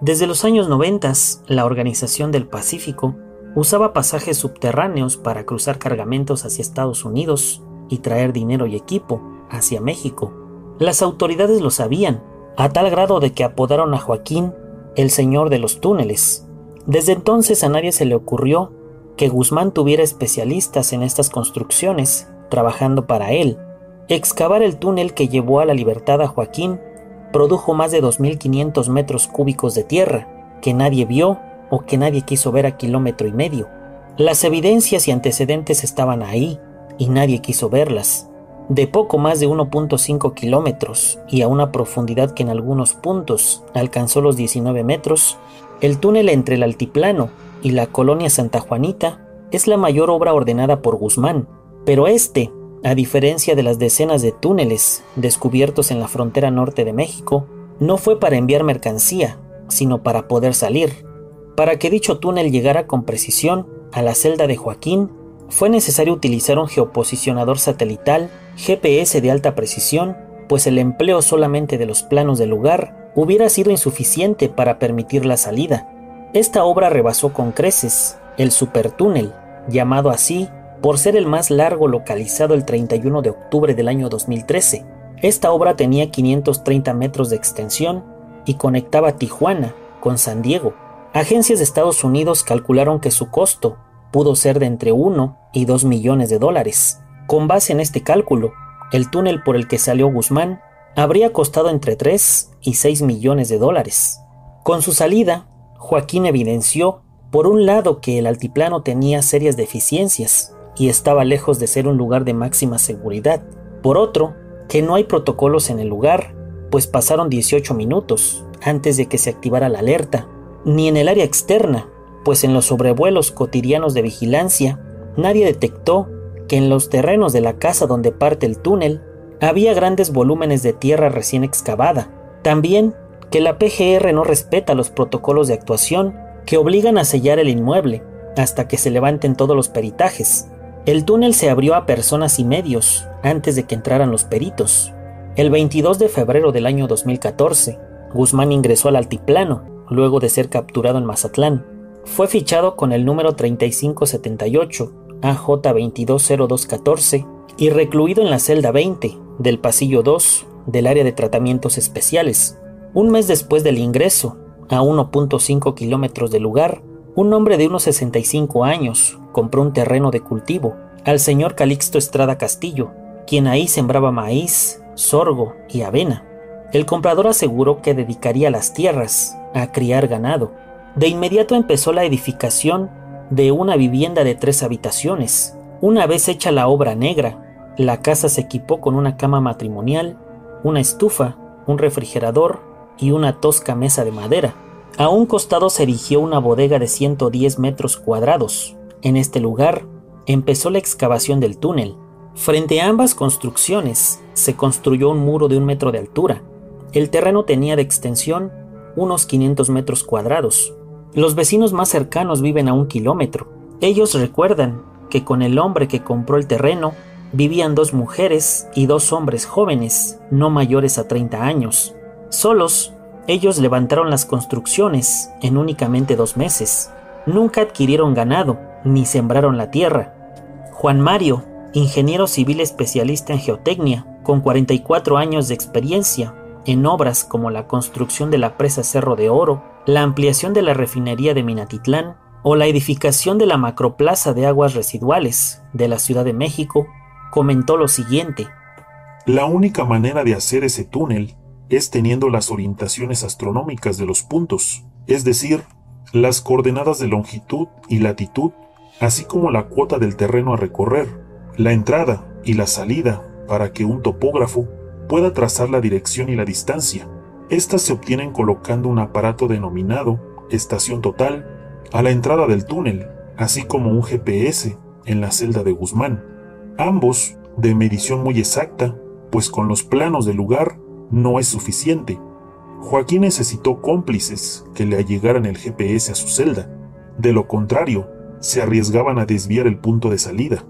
Desde los años 90, la Organización del Pacífico usaba pasajes subterráneos para cruzar cargamentos hacia Estados Unidos y traer dinero y equipo hacia México. Las autoridades lo sabían, a tal grado de que apodaron a Joaquín el Señor de los Túneles. Desde entonces a nadie se le ocurrió que Guzmán tuviera especialistas en estas construcciones trabajando para él. Excavar el túnel que llevó a la libertad a Joaquín produjo más de 2.500 metros cúbicos de tierra, que nadie vio o que nadie quiso ver a kilómetro y medio. Las evidencias y antecedentes estaban ahí, y nadie quiso verlas. De poco más de 1.5 kilómetros y a una profundidad que en algunos puntos alcanzó los 19 metros, el túnel entre el altiplano y la colonia Santa Juanita es la mayor obra ordenada por Guzmán, pero este, a diferencia de las decenas de túneles descubiertos en la frontera norte de México, no fue para enviar mercancía, sino para poder salir. Para que dicho túnel llegara con precisión a la celda de Joaquín, fue necesario utilizar un geoposicionador satelital GPS de alta precisión, pues el empleo solamente de los planos del lugar hubiera sido insuficiente para permitir la salida. Esta obra rebasó con creces el supertúnel, llamado así por ser el más largo localizado el 31 de octubre del año 2013. Esta obra tenía 530 metros de extensión y conectaba Tijuana con San Diego. Agencias de Estados Unidos calcularon que su costo pudo ser de entre 1 y 2 millones de dólares. Con base en este cálculo, el túnel por el que salió Guzmán habría costado entre 3 y 6 millones de dólares. Con su salida, Joaquín evidenció, por un lado, que el altiplano tenía serias deficiencias y estaba lejos de ser un lugar de máxima seguridad. Por otro, que no hay protocolos en el lugar, pues pasaron 18 minutos antes de que se activara la alerta, ni en el área externa, pues en los sobrevuelos cotidianos de vigilancia nadie detectó que en los terrenos de la casa donde parte el túnel había grandes volúmenes de tierra recién excavada. También que la PGR no respeta los protocolos de actuación que obligan a sellar el inmueble hasta que se levanten todos los peritajes. El túnel se abrió a personas y medios antes de que entraran los peritos. El 22 de febrero del año 2014, Guzmán ingresó al altiplano luego de ser capturado en Mazatlán. Fue fichado con el número 3578 AJ220214 y recluido en la celda 20 del pasillo 2 del área de tratamientos especiales, un mes después del ingreso, a 1.5 kilómetros del lugar, un hombre de unos 65 años compró un terreno de cultivo al señor Calixto Estrada Castillo, quien ahí sembraba maíz, sorgo y avena. El comprador aseguró que dedicaría las tierras a criar ganado. De inmediato empezó la edificación de una vivienda de tres habitaciones. Una vez hecha la obra negra, la casa se equipó con una cama matrimonial, una estufa, un refrigerador y una tosca mesa de madera. A un costado se erigió una bodega de 110 metros cuadrados. En este lugar empezó la excavación del túnel. Frente a ambas construcciones se construyó un muro de un metro de altura. El terreno tenía de extensión unos 500 metros cuadrados. Los vecinos más cercanos viven a un kilómetro. Ellos recuerdan que con el hombre que compró el terreno vivían dos mujeres y dos hombres jóvenes, no mayores a 30 años. Solos, ellos levantaron las construcciones en únicamente dos meses. Nunca adquirieron ganado, ni sembraron la tierra. Juan Mario, ingeniero civil especialista en geotecnia, con 44 años de experiencia en obras como la construcción de la presa Cerro de Oro, la ampliación de la refinería de Minatitlán o la edificación de la macroplaza de aguas residuales de la Ciudad de México, comentó lo siguiente. La única manera de hacer ese túnel es teniendo las orientaciones astronómicas de los puntos, es decir, las coordenadas de longitud y latitud, así como la cuota del terreno a recorrer, la entrada y la salida para que un topógrafo pueda trazar la dirección y la distancia. Estas se obtienen colocando un aparato denominado estación total a la entrada del túnel, así como un GPS en la celda de Guzmán, ambos de medición muy exacta, pues con los planos del lugar no es suficiente. Joaquín necesitó cómplices que le allegaran el GPS a su celda. De lo contrario, se arriesgaban a desviar el punto de salida.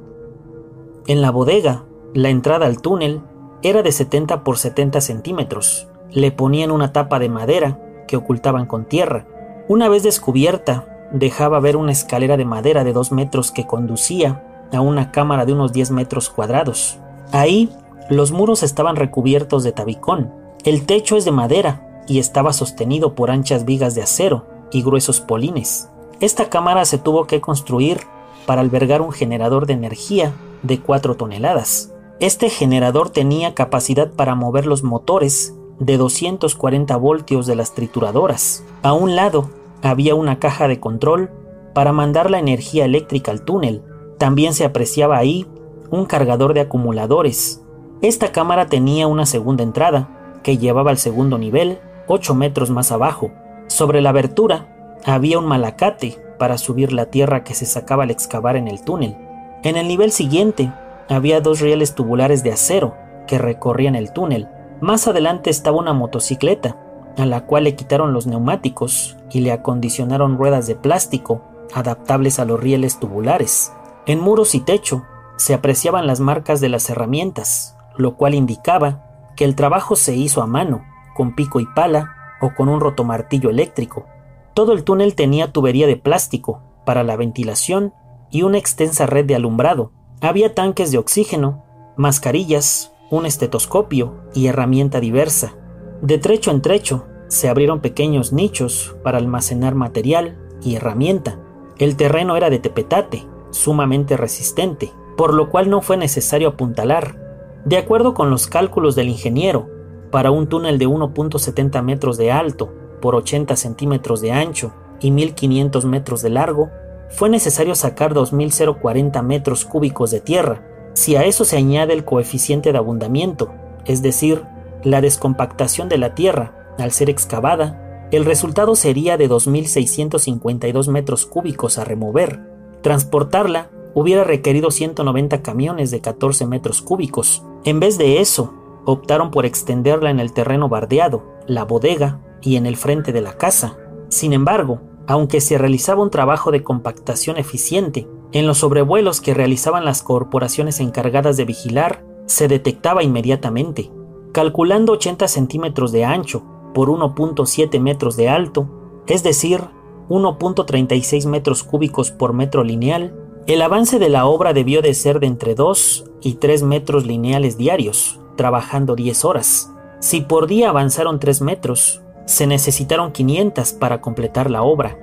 En la bodega, la entrada al túnel era de 70 por 70 centímetros. Le ponían una tapa de madera que ocultaban con tierra. Una vez descubierta, dejaba ver una escalera de madera de dos metros que conducía a una cámara de unos 10 metros cuadrados. Ahí, los muros estaban recubiertos de tabicón. El techo es de madera y estaba sostenido por anchas vigas de acero y gruesos polines. Esta cámara se tuvo que construir para albergar un generador de energía de 4 toneladas. Este generador tenía capacidad para mover los motores de 240 voltios de las trituradoras. A un lado había una caja de control para mandar la energía eléctrica al túnel. También se apreciaba ahí un cargador de acumuladores. Esta cámara tenía una segunda entrada que llevaba al segundo nivel, 8 metros más abajo. Sobre la abertura había un malacate para subir la tierra que se sacaba al excavar en el túnel. En el nivel siguiente había dos rieles tubulares de acero que recorrían el túnel. Más adelante estaba una motocicleta, a la cual le quitaron los neumáticos y le acondicionaron ruedas de plástico adaptables a los rieles tubulares. En muros y techo se apreciaban las marcas de las herramientas, lo cual indicaba que el trabajo se hizo a mano, con pico y pala o con un rotomartillo eléctrico. Todo el túnel tenía tubería de plástico para la ventilación y una extensa red de alumbrado. Había tanques de oxígeno, mascarillas, un estetoscopio y herramienta diversa. De trecho en trecho se abrieron pequeños nichos para almacenar material y herramienta. El terreno era de tepetate, sumamente resistente, por lo cual no fue necesario apuntalar. De acuerdo con los cálculos del ingeniero, para un túnel de 1.70 metros de alto por 80 centímetros de ancho y 1500 metros de largo, fue necesario sacar 2.040 metros cúbicos de tierra. Si a eso se añade el coeficiente de abundamiento, es decir, la descompactación de la tierra al ser excavada, el resultado sería de 2.652 metros cúbicos a remover. Transportarla hubiera requerido 190 camiones de 14 metros cúbicos. En vez de eso, optaron por extenderla en el terreno bardeado, la bodega y en el frente de la casa. Sin embargo, aunque se realizaba un trabajo de compactación eficiente, en los sobrevuelos que realizaban las corporaciones encargadas de vigilar, se detectaba inmediatamente. Calculando 80 centímetros de ancho por 1.7 metros de alto, es decir, 1.36 metros cúbicos por metro lineal, el avance de la obra debió de ser de entre 2 y 3 metros lineales diarios, trabajando 10 horas. Si por día avanzaron 3 metros, se necesitaron 500 para completar la obra.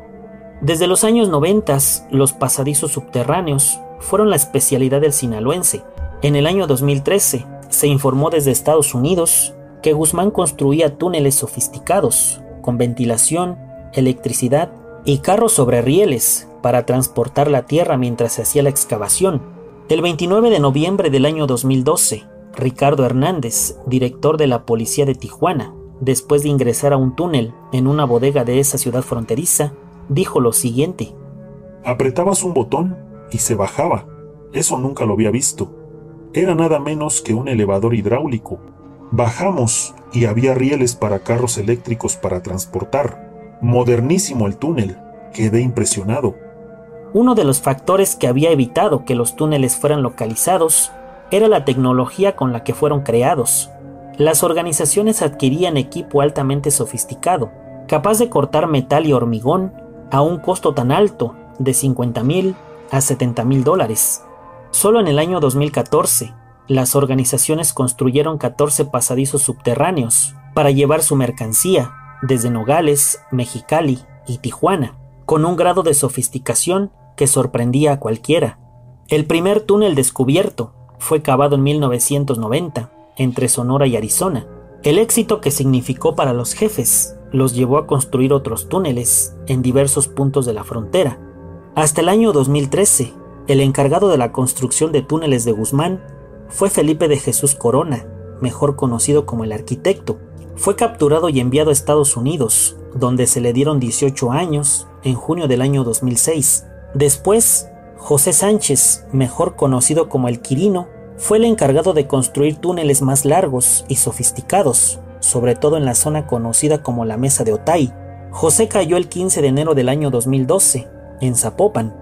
Desde los años 90, los pasadizos subterráneos fueron la especialidad del sinaloense. En el año 2013, se informó desde Estados Unidos que Guzmán construía túneles sofisticados, con ventilación, electricidad y carros sobre rieles para transportar la tierra mientras se hacía la excavación. El 29 de noviembre del año 2012, Ricardo Hernández, director de la policía de Tijuana, después de ingresar a un túnel en una bodega de esa ciudad fronteriza, dijo lo siguiente. Apretabas un botón y se bajaba. Eso nunca lo había visto. Era nada menos que un elevador hidráulico. Bajamos y había rieles para carros eléctricos para transportar. Modernísimo el túnel. Quedé impresionado. Uno de los factores que había evitado que los túneles fueran localizados era la tecnología con la que fueron creados, las organizaciones adquirían equipo altamente sofisticado, capaz de cortar metal y hormigón a un costo tan alto de 50 mil a 70 mil dólares. Solo en el año 2014, las organizaciones construyeron 14 pasadizos subterráneos para llevar su mercancía desde Nogales, Mexicali y Tijuana, con un grado de sofisticación que sorprendía a cualquiera. El primer túnel descubierto fue cavado en 1990 entre Sonora y Arizona. El éxito que significó para los jefes los llevó a construir otros túneles en diversos puntos de la frontera. Hasta el año 2013, el encargado de la construcción de túneles de Guzmán fue Felipe de Jesús Corona, mejor conocido como el arquitecto. Fue capturado y enviado a Estados Unidos, donde se le dieron 18 años en junio del año 2006. Después, José Sánchez, mejor conocido como el Quirino, fue el encargado de construir túneles más largos y sofisticados, sobre todo en la zona conocida como la Mesa de Otay. José cayó el 15 de enero del año 2012, en Zapopan,